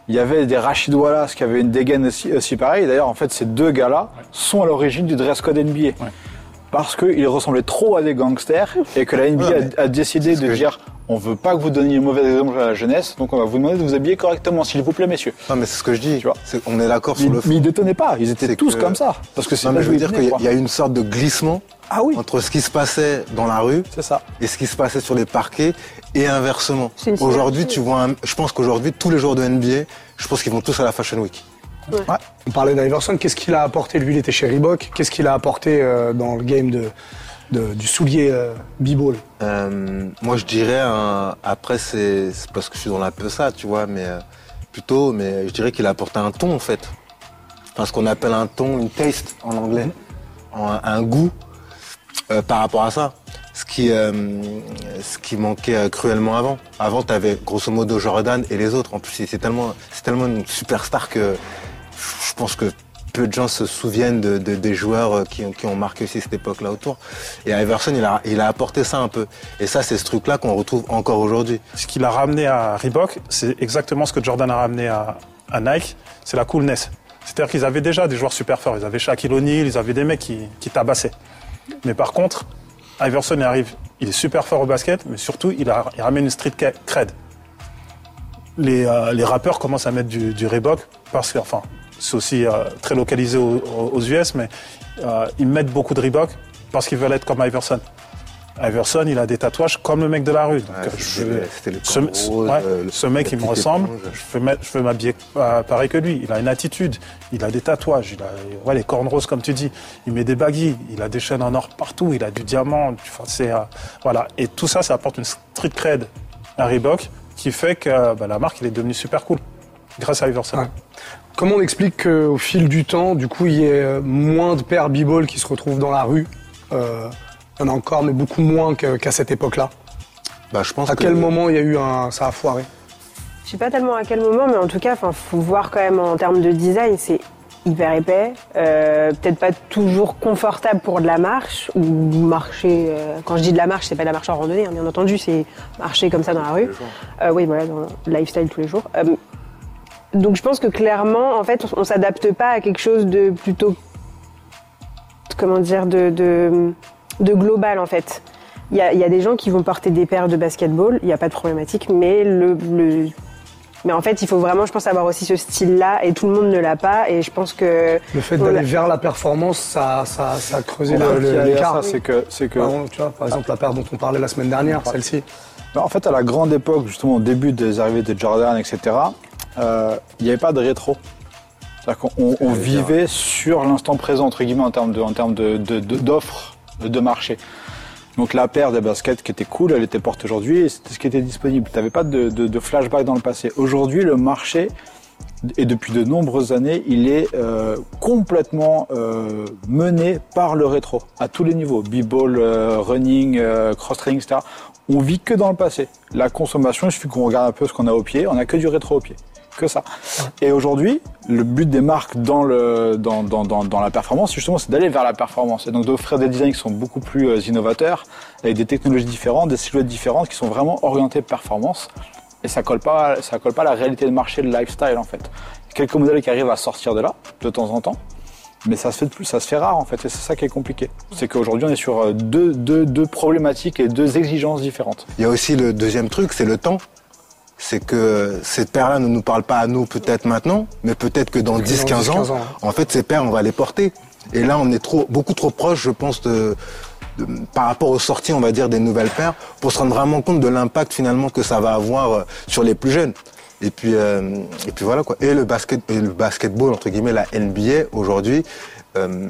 Il y avait des Rachid Wallace qui avaient une dégaine aussi, aussi pareille. D'ailleurs, en fait, ces deux gars-là sont à l'origine du dress code NBA. Parce qu'ils ressemblaient trop à des gangsters et que la NBA Ouais, a, a décidé de dire on veut pas que vous donniez mauvais exemple à la jeunesse, donc on va vous demander de vous habiller correctement, s'il vous plaît, messieurs. Non, mais c'est ce que je dis. Tu vois. On est d'accord sur le fond. mais ils détonnaient pas, ils étaient tous que- comme ça. Parce que c'est je veux dire qu'il y a- quoi. il y a eu une sorte de glissement Ah oui, entre ce qui se passait dans la rue c'est ça. et ce qui se passait sur les parquets et inversement. Aujourd'hui, tu vois, un- je pense qu'aujourd'hui, tous les joueurs de NBA, je pense qu'ils vont tous à la Fashion Week. On parlait d'Iverson, qu'est-ce qu'il a apporté Lui, il était chez Reebok? Qu'est-ce qu'il a apporté euh, dans le game de, de- du soulier euh, b-ball? Euh, moi, je dirais, après, c'est parce que je suis dans la peu ça, tu vois, mais euh, plutôt, mais je dirais qu'il a apporté un ton, en fait. Enfin, ce qu'on appelle un ton, une taste en anglais, un, un goût euh, par rapport à ça. Ce qui, euh, ce qui manquait cruellement avant. Avant, tu avais grosso modo Jordan et les autres. En plus, c'est c'est tellement, c'est tellement une superstar que je pense que peu de gens se souviennent de, de- des joueurs euh, qui, ont- marqué cette époque-là autour. Et Iverson, il a, apporté ça un peu. Et ça, c'est ce truc-là qu'on retrouve encore aujourd'hui. Ce qu'il a ramené à Reebok, c'est exactement ce que Jordan a ramené à, Nike, c'est la coolness. C'est-à-dire qu'ils avaient déjà des joueurs super forts. Ils avaient Shaquille O'Neal, ils avaient des mecs qui, tabassaient. Mais par contre, Iverson arrive, il est super fort au basket, mais surtout, il, ramène une street cred. Les, euh, les rappeurs commencent à mettre du, du Reebok parce que, enfin, c'est aussi euh, très localisé aux, aux US, mais euh, ils mettent beaucoup de Reebok parce qu'ils veulent être comme Iverson. Iverson, il a des tatouages comme le mec de la rue. Donc, Ouais, euh, je- le- ce, ce- rose, ouais, le- ce mec, il me ressemble. éponge. Je veux, m'habiller pareil que lui. Il a une attitude, il a des tatouages, il a ouais, les cornes roses comme tu dis. Il met des baguilles, il a des chaînes en or partout, il a du diamant. Enfin, euh, voilà. Et tout ça, ça apporte une street cred à Reebok qui fait que bah, la marque, il est devenue super cool grâce à Iverson. Comment on explique qu'au fil du temps, du coup, il y ait euh, moins de paires b-ball qui se retrouvent dans la rue Euh, Il y en a encore, mais beaucoup moins qu'à cette époque-là? Bah, je pense À que- quel moment il y a eu un... ça a foiré? Je sais pas tellement à quel moment, mais en tout cas, enfin, faut voir quand même en termes de design, c'est hyper épais, euh, peut-être pas toujours confortable pour de la marche ou marcher. euh, quand je dis de la marche, c'est pas de la marche en randonnée, hein, bien entendu, c'est marcher comme ça dans la rue. Euh, oui, voilà, dans le lifestyle tous les jours. Donc je pense que clairement, en fait, on, on s'adapte pas à quelque chose de plutôt, comment dire, de, de, de global en fait. Il y, a, il y a des gens qui vont porter des paires de basketball, il n'y a pas de problématique, mais le, le- mais en fait, il faut vraiment, je pense, avoir aussi ce style-là, et tout le monde ne l'a pas, et je pense que Le fait d'aller vers la performance, ça, ça, ça a creusé l'écart. ça, c'est que, c'est que Par exemple, tu vois, par exemple, la paire dont on parlait la semaine dernière, celle-ci. Bah, En fait, à la grande époque, justement, au début des arrivées de Jordan, etc., euh, il n'y avait pas de rétro. C'est-à-dire qu'on on- dire, vivait sur l'instant présent, entre guillemets, en termes de, en termes de, de- de- d'offres de, marché. Donc la paire des baskets qui était cool, elle était portée aujourd'hui et c'était ce qui était disponible. Tu n'avais pas de, de- flashback dans le passé. Aujourd'hui, le marché Et depuis de nombreuses années, il est euh, complètement euh, mené par le rétro, à tous les niveaux. B-ball, euh, running, euh, cross-training, etc. On vit que dans le passé. La consommation, il suffit qu'on regarde un peu ce qu'on a au pied, on a que du rétro au pied. Que ça. Et aujourd'hui, le but des marques dans, la performance, justement, c'est d'aller vers la performance. Et donc d'offrir des designs qui sont beaucoup plus euh, innovateurs, avec des technologies différentes, des silhouettes différentes, qui sont vraiment orientées performance. Et ça colle pas, ça colle pas à la réalité de marché, de lifestyle en fait. Quelques modèles qui arrivent à sortir de là, de temps en temps, mais ça se fait de plus, ça se fait rare en fait, et c'est ça qui est compliqué. C'est qu'aujourd'hui on est sur euh, deux problématiques et deux exigences différentes. Il y a aussi le deuxième truc, c'est le temps. C'est que cette paire-là ne nous parle pas à nous peut-être maintenant, mais peut-être que dans 10-15 10-15 ans, ans. en fait, ces paires, on va les porter. Et là, on est trop, beaucoup trop proche, je pense, de, de- par rapport aux sorties, on va dire, des nouvelles paires, pour se rendre vraiment compte de l'impact finalement que ça va avoir euh, sur les plus jeunes. Et puis, euh, et puis voilà quoi. Et le basket, et le basketball entre guillemets, la NBA aujourd'hui, euh,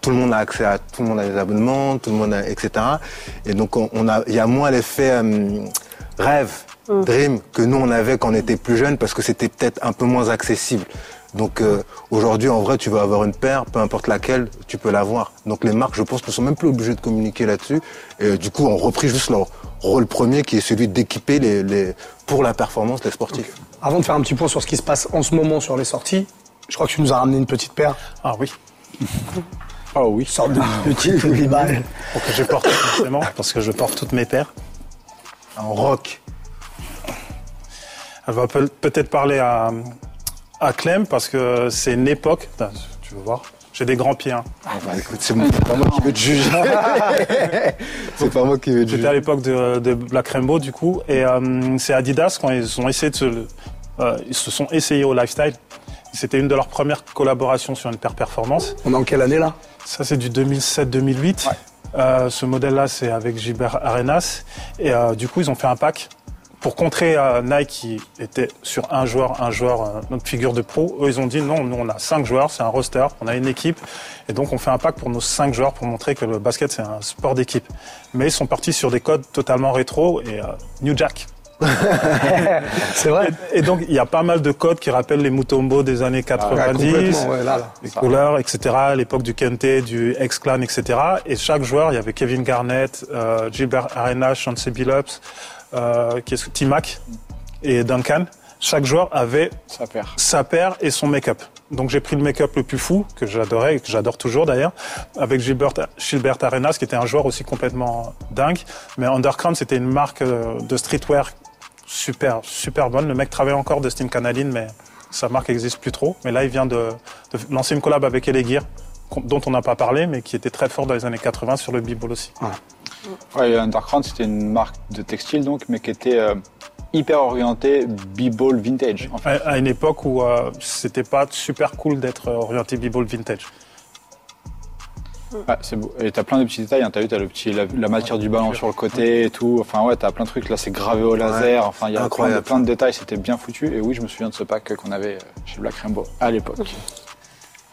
tout le monde a accès à, tout le monde a des abonnements, tout le monde a, etc. Et donc on, on a, il y a moins l'effet euh, rêve, dream que nous on avait quand on était plus jeune parce que c'était peut-être un peu moins accessible. Donc euh, aujourd'hui, en vrai, tu vas avoir une paire, peu importe laquelle, tu peux l'avoir. Donc les marques, je pense, ne sont même plus obligées de communiquer là-dessus. Et euh, du coup, ont repris juste leur rôle premier, qui est celui d'équiper les, les, pour la performance les sportifs. Avant de faire un petit point sur ce qui se passe en ce moment sur les sorties, je crois que tu nous as ramené une petite paire, Ah oui. Oh oui. une sorte de petite. Pour que je porte forcément, parce que je porte toutes mes paires. En rock. Elle va peut- peut-être parler à, à Clem, parce que c'est une époque. Putain, Tu veux voir J'ai des grands pieds. hein. Ah bah écoute, c'est pas moi qui vais te juger. c'est pas moi qui vais [LAUGHS] te C'était à juger. l'époque de, de Black Rainbow, du coup. Et euh, c'est Adidas, quand ils ont essayé de se, euh, ils se sont essayés au lifestyle. C'était une de leurs premières collaborations sur une paire performance. On est en quelle année là? Ça, c'est du 2007-2008. Euh, ce modèle-là, c'est avec Gilbert Arenas. Et euh, du coup, ils ont fait un pack pour contrer euh, Nike qui était sur un joueur, un joueur, euh, notre figure de pro. Eux, ils ont dit non, nous, on a cinq joueurs, c'est un roster, on a une équipe. Et donc, on fait un pack pour nos cinq joueurs pour montrer que le basket, c'est un sport d'équipe. Mais ils sont partis sur des codes totalement rétro et euh, New Jack. [LAUGHS] C'est vrai Et, et donc, il y a pas mal de codes qui rappellent les Mutombo des années Ouais, 90 complètement, ouais, là, là. les couleurs, etc., l'époque du Kente, du X-Clan, etc. Et chaque joueur, il y avait Kevin Garnett, euh, Gilbert Arenas, Chauncey Billups, euh, qu'est-ce que- T-Mac et Duncan. Chaque joueur avait sa paire et son make-up. Donc j'ai pris le make-up le plus fou, que j'adorais et que j'adore toujours d'ailleurs, avec Gilbert, Gilbert Arenas, qui était un joueur aussi complètement dingue. Mais Underground, c'était une marque euh, de streetwear super, super bonne. Le mec travaille encore de Steam Canaline, mais sa marque n'existe plus trop. Mais là, il vient de, de lancer une collab avec Elegear, dont on n'a pas parlé, mais qui était très fort dans les années 80 sur le b-ball aussi. Ouais, et Underground, c'était une marque de textile, donc, mais qui était euh, hyper orientée b-ball vintage. En fait. À, à une époque où euh, c'était pas super cool d'être orienté b-ball vintage. Ouais, c'est beau. Et t'as plein de petits détails. Hein. T'as vu, t'as le petit, la, la matière du ballon sur le côté et tout. Enfin, ouais, t'as plein de trucs. Là, c'est gravé au laser. Enfin, il y a plein de, Incroyable. plein de détails. C'était bien foutu. Et oui, je me souviens de ce pack qu'on avait euh, chez Black Rainbow à l'époque.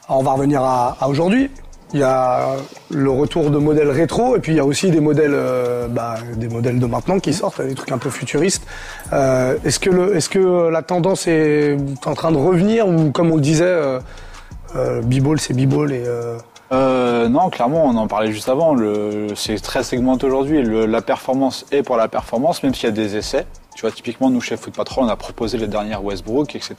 Alors, on va revenir à, à aujourd'hui. Il y a le retour de modèles rétro et puis il y a aussi des modèles, euh, bah, des modèles de maintenant qui sortent, des trucs un peu futuristes. Euh, est-ce que le, est-ce que la tendance est en train de revenir ou comme on le disait, euh, euh, b-ball c'est b-ball et euh, Euh, non, clairement, on en parlait juste avant. C'est très segmenté aujourd'hui. La performance est pour la performance, même s'il y a des essais. Tu vois, typiquement, nous, chez Foot Patrol, on a proposé les dernières Westbrook, etc.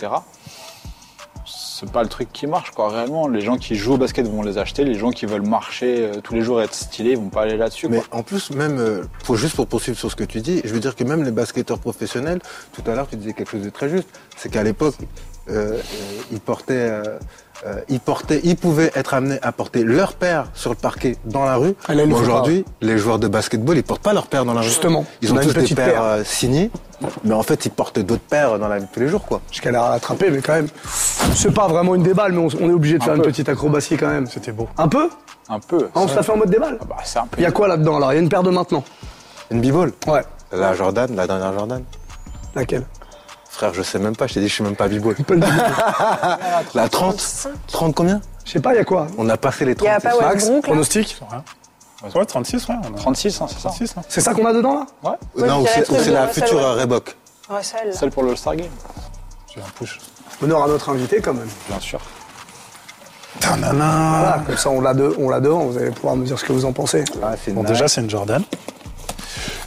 C'est pas le truc qui marche, quoi, réellement. Les gens qui jouent au basket vont les acheter. Les gens qui veulent marcher euh, tous les jours et être stylés, ils vont pas aller là-dessus, Mais quoi. en plus, même, euh, pour, juste pour poursuivre sur ce que tu dis, je veux dire que même les basketteurs professionnels, tout à l'heure tu disais quelque chose de très juste, c'est qu'à l'époque, euh, ils portaient, euh, ils portaient, ils pouvaient être amenés à porter leur père sur le parquet dans la rue. Aujourd'hui, les joueurs de basketball, ils portent pas leur père dans la rue. Justement, ils on ont tous des paires paire. euh, signés, mais en fait, ils portent d'autres paires dans la vie de tous les jours, quoi. jusqu'à la rattraper, mais quand même, c'est pas vraiment une déballe, mais on, on est obligé de Un faire une petite acrobatie quand même. C'était beau. Un peu? Un peu. Ah, On se la fait en mode déballe? Ah bah, c'est un peu. Il y a quoi là-dedans alors? Il y a une paire de maintenant? Une b-ball? Ouais. La Jordan, la dernière Jordan. Laquelle? Frère, je sais même pas, je t'ai dit, je suis même pas b-ball. [LAUGHS] La 30 30 combien? Je sais pas, il y a quoi? On a passé les Il y 30. a pas Max, Westbrook là pronostic? Ouais, 36, ouais. on a- 36, hein, c'est ça 36, hein. C'est ça qu'on a dedans là? Ouais. Ouais, non, ou c'est la future euh, Reebok. Russell. Celle pour le All-Star Game. J'ai un push. Honneur à notre invité quand même. Bien sûr. Tanana. Voilà, comme ça on l'a de- on l'a devant, vous allez pouvoir me dire ce que vous en pensez. Ah, Bon, déjà, c'est une Jordan.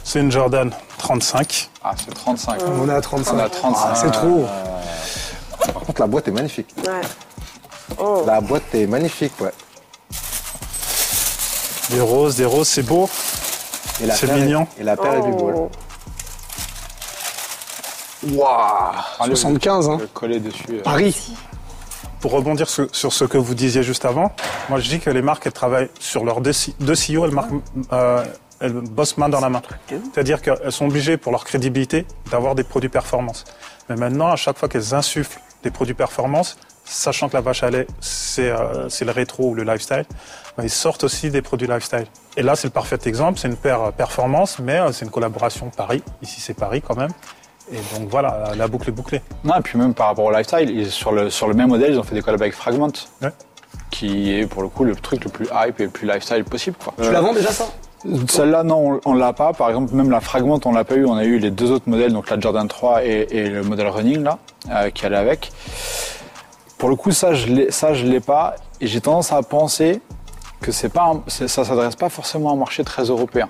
C'est une Jordan 35. Ah, c'est 35. On est à 35. On est à 35. Ah, c'est trop. Par contre, la boîte est magnifique. Ouais. Oh. La boîte est magnifique, ouais. Des roses, des roses, c'est beau. Et la C'est est- mignon. Et la paire est du bol. Oh. Waouh 75, hein. Le collet dessus. euh, Paris. Pour rebondir sur, sur ce que vous disiez juste avant, moi je dis que les marques, elles travaillent sur leurs deux, deux CEO, elles, marquent, euh, elles bossent main dans la main. C'est-à-dire qu'elles sont obligées, pour leur crédibilité, d'avoir des produits performance. Mais maintenant, à chaque fois qu'elles insufflent des produits performance, sachant que la vache à lait, c'est euh, c'est le rétro ou le lifestyle, ben, ils sortent aussi des produits lifestyle. Et là, c'est le parfait exemple, c'est une paire euh, performance, mais euh, c'est une collaboration Paris. Ici, c'est Paris quand même. Et donc voilà, la, la boucle est bouclée. Non, et puis même par rapport au lifestyle, ils- sur, le, sur le même modèle, ils ont fait des collabs avec Fragment, Ouais. qui est pour le coup le truc le plus hype et le plus lifestyle possible. Quoi. Tu la vends déjà ça? Celle-là, non, on, on l'a pas. Par exemple, même la Fragment, on l'a pas eu. On a eu les deux autres modèles, donc la Jordan 3 et, et le modèle Running, là, euh, qui allait avec. Pour le coup, ça, je l'ai, ça, je l'ai pas. Et j'ai tendance à penser que c'est pas, un- c'est- ça s'adresse pas forcément à un marché très européen.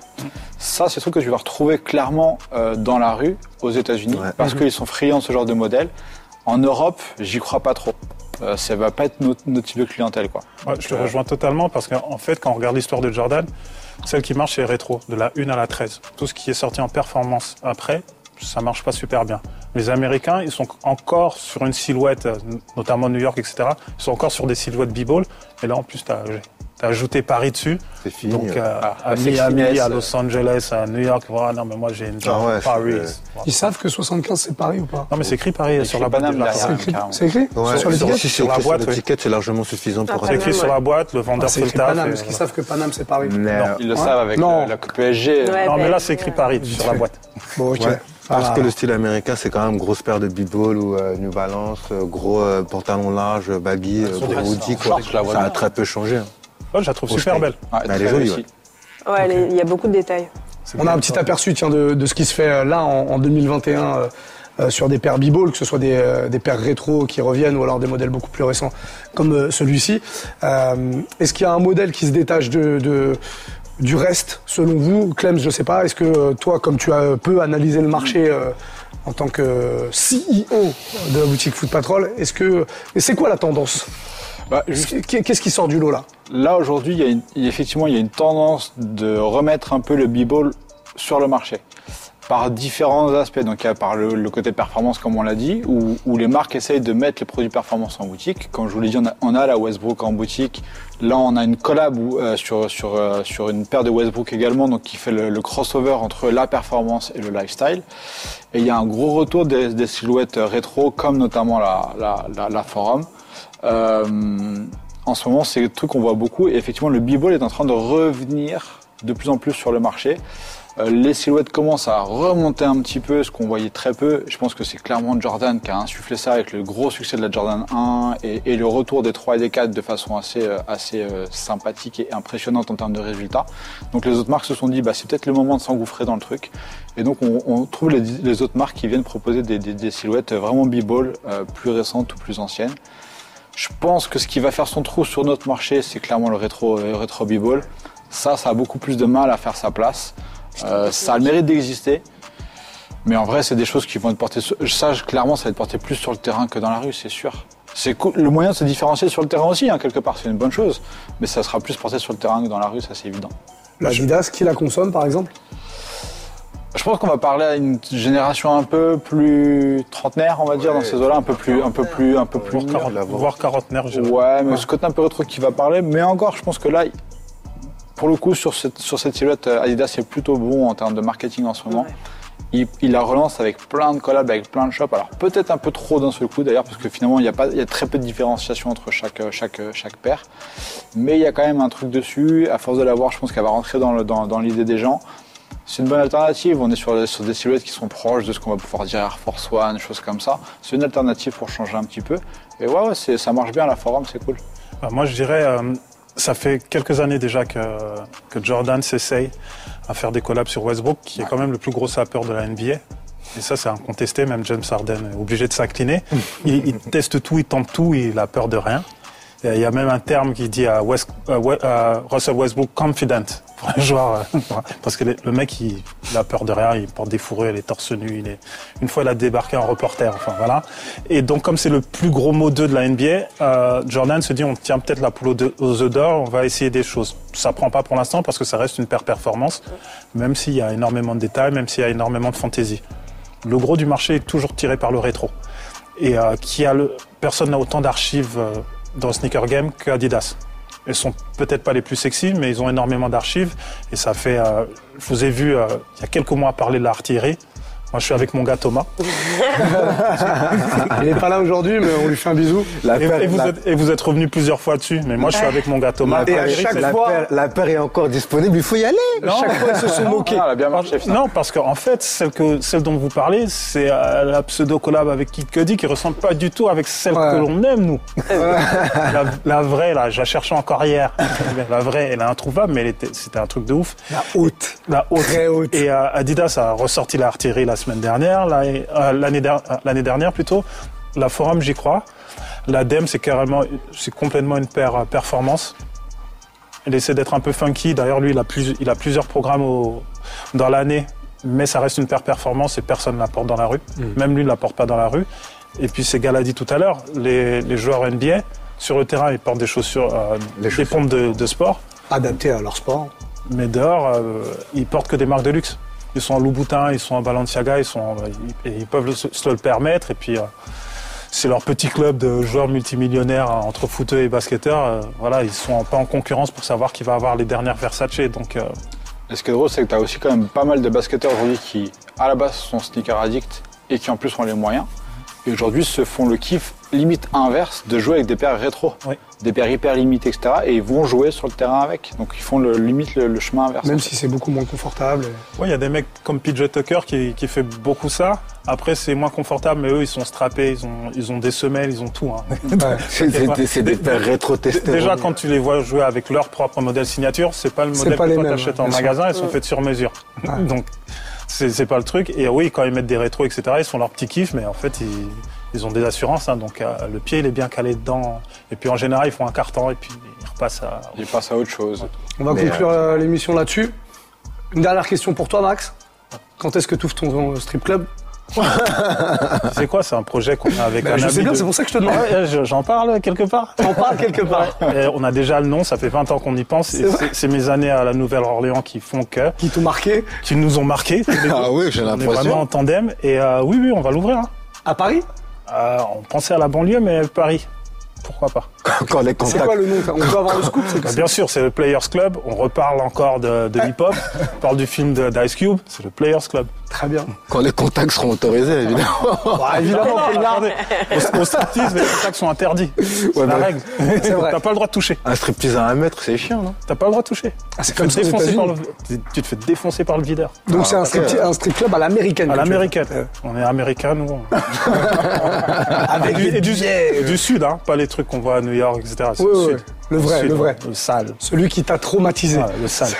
Ça, c'est un truc que tu vas retrouver clairement euh, dans la rue aux États-Unis, Ouais. parce qu'ils sont friands de ce genre de modèle. En Europe, j'y crois pas trop. Euh, ça va pas être notre, notre type de clientèle, quoi. Ouais, je te rejoins totalement parce qu'en fait, quand on regarde l'histoire de Jordan, celle qui marche, c'est rétro, de la 1 à la 13. Tout ce qui est sorti en performance après, ça marche pas super bien. Les Américains, ils sont encore sur une silhouette, euh, notamment New York, etc. Ils sont encore sur des silhouettes b-ball. Et là, en plus, tu as, ajouté Paris dessus. C'est fini. Donc, ouais. euh, Ah, à Miami, à. Los Angeles, à New York, voilà, non, mais moi, j'ai une Ah ouais, Paris. Ils savent que 75 c'est Paris ou pas? Non, mais c'est écrit Paris sur la derrière. C'est écrit, Ouais, sur si c'est Sur la boîte, sur l'étiquette, c'est largement suffisant pour Ah, C'est écrit sur la boîte, le vendeur C'est fait le taf. Parce qu'ils savent que Paname c'est Paris? Non. Ils le savent avec la PSG. Non, mais ben, là, c'est écrit. Paris sur la boîte. Bon, ok. Parce que le style américain, c'est quand même grosse paire de b-ball ou euh, New Balance, euh, gros euh, pantalon large, baggy, euh, sur gros hoodie, quoi. Ça a très peu changé. hein. Je la trouve Au super belle. Ouais, Elle est jolie. Ouais, les- il y a beaucoup de détails. On a un petit aperçu tiens, de, de ce qui se fait euh, là en, en 2021 euh, euh, sur des paires b-ball, que ce soit des, euh, des paires rétro qui reviennent ou alors des modèles beaucoup plus récents comme euh, celui-ci. Euh, Est-ce qu'il y a un modèle qui se détache de, de- du reste selon vous? Clem, je sais pas. Est-ce que toi, comme tu as peu analysé le marché euh, en tant que CEO de la boutique Foot Patrol, est-ce que c'est quoi la tendance? Bah, Qu'est-ce qui sort du lot là? Là, aujourd'hui, il y a une- effectivement, il y a une tendance de remettre un peu le b-ball sur le marché. Par différents aspects. Donc, il y a par le, le côté performance, comme on l'a dit, où, où les marques essayent de mettre les produits performance en boutique. Comme je vous l'ai dit, on a, on a la Westbrook en boutique. Là, on a une collab où, euh, sur, sur, euh, sur une paire de Westbrook également, donc qui fait le, le crossover entre la performance et le lifestyle. Et il y a un gros retour des, des silhouettes rétro, comme notamment la, la, la, la Forum. Euh, en ce moment, c'est le truc qu'on voit beaucoup. Et effectivement, le b-ball est en train de revenir de plus en plus sur le marché. Euh, les silhouettes commencent à remonter un petit peu, ce qu'on voyait très peu. Je pense que c'est clairement Jordan qui a insufflé ça avec le gros succès de la Jordan 1 et, le retour des 3 et des 4 de façon assez, euh, assez sympathique et impressionnante en termes de résultats. Donc les autres marques se sont dit, bah, c'est peut-être le moment de s'engouffrer dans le truc. Et donc on, trouve les, autres marques qui viennent proposer des, des- silhouettes vraiment b-ball, plus récentes ou plus anciennes. Je pense que ce qui va faire son trou sur notre marché, c'est clairement le rétro, le rétro b-ball. Ça, ça a beaucoup plus de mal à faire sa place. Euh, ça a le mérite d'exister. Mais en vrai, c'est des choses qui vont être portées. sur- Ça, clairement, ça va être porté plus sur le terrain que dans la rue, c'est sûr. C'est cool. Le moyen de se différencier sur le terrain aussi, hein, quelque part, c'est une bonne chose. Mais ça sera plus porté sur le terrain que dans la rue, ça c'est évident. L'Adidas, qui la consomme par exemple? Je pense qu'on va parler à une génération un peu plus trentenaire, on va dire, dans ces eaux-là, un peu plus, un peu plus, un peu plus. Voire, quarante- voire quarantenaire, je. Ouais, mais ce côté un peu rétro qui va parler. Mais encore, je pense que là, pour le coup, sur cette, sur cette silhouette, euh, Adidas est plutôt bon en termes de marketing en ce moment. Ouais. Il, il la relance avec plein de collabs, avec plein de shops. Alors peut-être un peu trop d'un seul coup d'ailleurs, parce que finalement, il y, a pas, il y a très peu de différenciation entre chaque, euh, chaque, euh, chaque paire. Mais il y a quand même un truc dessus. À force de l'avoir, je pense qu'elle va rentrer dans, le- dans, dans l'idée des gens. C'est une bonne alternative. On est sur, sur des silhouettes qui sont proches de ce qu'on va pouvoir dire Air Force One, choses comme ça. C'est une alternative pour changer un petit peu. Et ouais, ça marche bien la forum, c'est cool. Bah, moi, je dirais, euh, ça fait quelques années déjà que, que Jordan s'essaye à faire des collabs sur Westbrook, qui est quand même le plus gros sapeur de la NBA. Et ça, c'est incontesté. Même James Harden est obligé de s'incliner. [LAUGHS] Il, il teste tout, il tente tout, il a peur de rien. Il y a même un terme qui dit à, Russell Westbrook confident [LAUGHS] pour un joueur, euh, parce que le mec il, a peur de rien, il porte des fourrures, il est torse nu, il est une fois il a débarqué en reporter, enfin voilà. Et donc comme c'est le plus gros mot 2 de la NBA, euh, Jordan se dit on tient peut-être la poule aux œufs d'or, on va essayer des choses. Ça prend pas pour l'instant parce que ça reste une paire performance, même s'il y a énormément de détails, même s'il y a énormément de fantaisie. Le gros du marché est toujours tiré par le rétro et euh, qui a le, personne n'a autant d'archives dans le sneaker game que Adidas. Elles sont peut-être pas les plus sexy, mais ils ont énormément d'archives et ça fait. euh, je vous ai vu euh, il y a quelques mois parler de l'artillerie. Moi, je suis avec mon gars Thomas. [LAUGHS] Il est pas là aujourd'hui, mais on lui fait un bisou. La Et, paire, et vous la- êtes, et vous êtes revenu plusieurs fois dessus, mais moi, je suis avec mon gars Thomas. Et à chaque la fois- paire- la paire est encore disponible, il faut y aller. Chaque fois, ils se sont moqués. Ah, elle a bien marché. Non, parce qu'en fait, celle, que, celle dont vous parlez, c'est euh, la pseudo-collab avec Kid Cudi qui ressemble pas du tout avec celle Ouais. que l'on aime, nous. la, la vraie, là, je la cherchais encore hier. La vraie, elle est introuvable, mais c'était un truc de ouf. La haute. La haute. Très haute. Et euh, Adidas a ressorti l'artillerie la semaine dernière, euh, l'année euh, l'année dernière plutôt. La Forum, j'y crois. La Dem, c'est carrément, c'est complètement une paire performance. Il essaie d'être un peu funky. D'ailleurs, lui, il a, plus, il a plusieurs programmes au- dans l'année, mais ça reste une paire performance et personne ne la porte dans la rue. Même lui ne la porte pas dans la rue. Et puis, c'est Gala dit tout à l'heure, les, les joueurs NBA, sur le terrain, ils portent des chaussures, euh, des chaussures. pompes de, de sport. Adapté à leur sport. Mais dehors, euh, ils portent que des marques de luxe. Ils sont en Louboutin, ils sont en Balenciaga, ils, sont, ils, peuvent se le permettre. Et puis, euh, c'est leur petit club de joueurs multimillionnaires hein, entre footeux et basketteurs. euh, voilà, ils sont pas en concurrence pour savoir qui va avoir les dernières Versace. Donc, euh, ce qui est drôle, c'est que tu as aussi quand même pas mal de basketteurs aujourd'hui qui, à la base, sont sneaker addicts et qui en plus ont les moyens. Et aujourd'hui se font le kiff limite inverse de jouer avec des paires rétro. Oui. Des paires hyper limitées, etc. Et ils vont jouer sur le terrain avec. Donc ils font le, limite le, le chemin inverse. Même si c'est beaucoup moins confortable. ouais, il y a des mecs comme PJ Tucker qui, qui fait beaucoup ça. Après, c'est moins confortable, mais eux, ils sont strappés, ils ont, ils ont des semelles, ils ont tout. hein. Ouais. [LAUGHS] C'est des, paires rétro testées. Déjà, quand tu les vois jouer avec leur propre modèle signature, c'est pas le modèle pas que t'achètes bien en magasin, elles sont faites sur mesure. [LAUGHS] Donc, c'est pas le truc. Et oui, quand ils mettent des rétros, etc., ils font leur petit kiff, mais en fait, ils, ils ont des assurances. hein. donc, euh, le pied, il est bien calé dedans. Et puis, en général, ils font un carton et puis ils repassent à. Ils passent à autre chose. On va Mais, conclure euh, l'émission là-dessus. Une dernière question pour toi, Max. Quand est-ce que tu ouvres ton euh, strip club? [LAUGHS] C'est quoi C'est un projet qu'on a avec Ben, un Je ami sais bien, de- c'est pour ça que je te demande. Ouais, J'en parle quelque part. T'en parles quelque part. On a déjà le nom, ça fait 20 ans qu'on y pense. C'est C'est c'est mes années à la Nouvelle-Orléans qui font que, Qui t'ont marqué qui nous ont deux. [LAUGHS] Ah oui, j'ai on est l'impression. vraiment en tandem. Et euh, oui, oui, on va l'ouvrir. hein. À Paris? Euh, on pensait à la banlieue, mais Paris. Pourquoi pas? Quand les C'est contacts. quoi le nom? On peut avoir le scoop c'est Bah, Bien sûr, c'est le Players Club. On reparle encore de, de hip-hop. [LAUGHS] On parle du film d'Ice Cube. C'est le Players Club. Très bien. Quand les contacts seront autorisés, évidemment. Bah, [LAUGHS] évidemment, au, au striptease, les contacts sont interdits. C'est Ouais, la bah, règle. [LAUGHS] c'est vrai. T'as pas le droit de toucher. Un striptease à un mètre, c'est chiant, non? T'as pas le droit de toucher. Ah, c'est Tu comme te ça aux fais défoncer États-Unis. par le- tu te fais défoncer par le videur. Donc Ah, c'est un, strip, un strip club à l'américaine. À l'américaine. On est américain, nous. on- [LAUGHS] Avec Et du, et du- sud, hein. Pas les trucs qu'on voit à New York, etc. Oui, le oui, sud. Le vrai, sud, le vrai. Le sale. Celui qui t'a traumatisé. Le sale.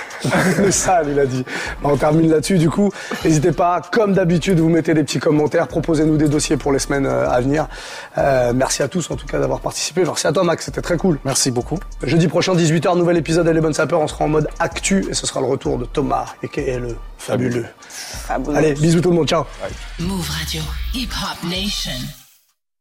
le sale, il a dit. Bah, on termine là-dessus, du coup. N'hésitez pas, comme d'habitude, vous mettez des petits commentaires, proposez-nous des dossiers pour les semaines euh, à venir. Euh, merci à tous, en tout cas, d'avoir participé. Merci à toi, Max, c'était très cool. Merci beaucoup. Jeudi prochain, 18h, nouvel épisode d'Elle est bonne sapeur. On sera en mode actu et ce sera le retour de Thomas, et qui est le fabuleux. Allez, bisous tout le monde, ciao. Move Radio. Hip Hop Nation.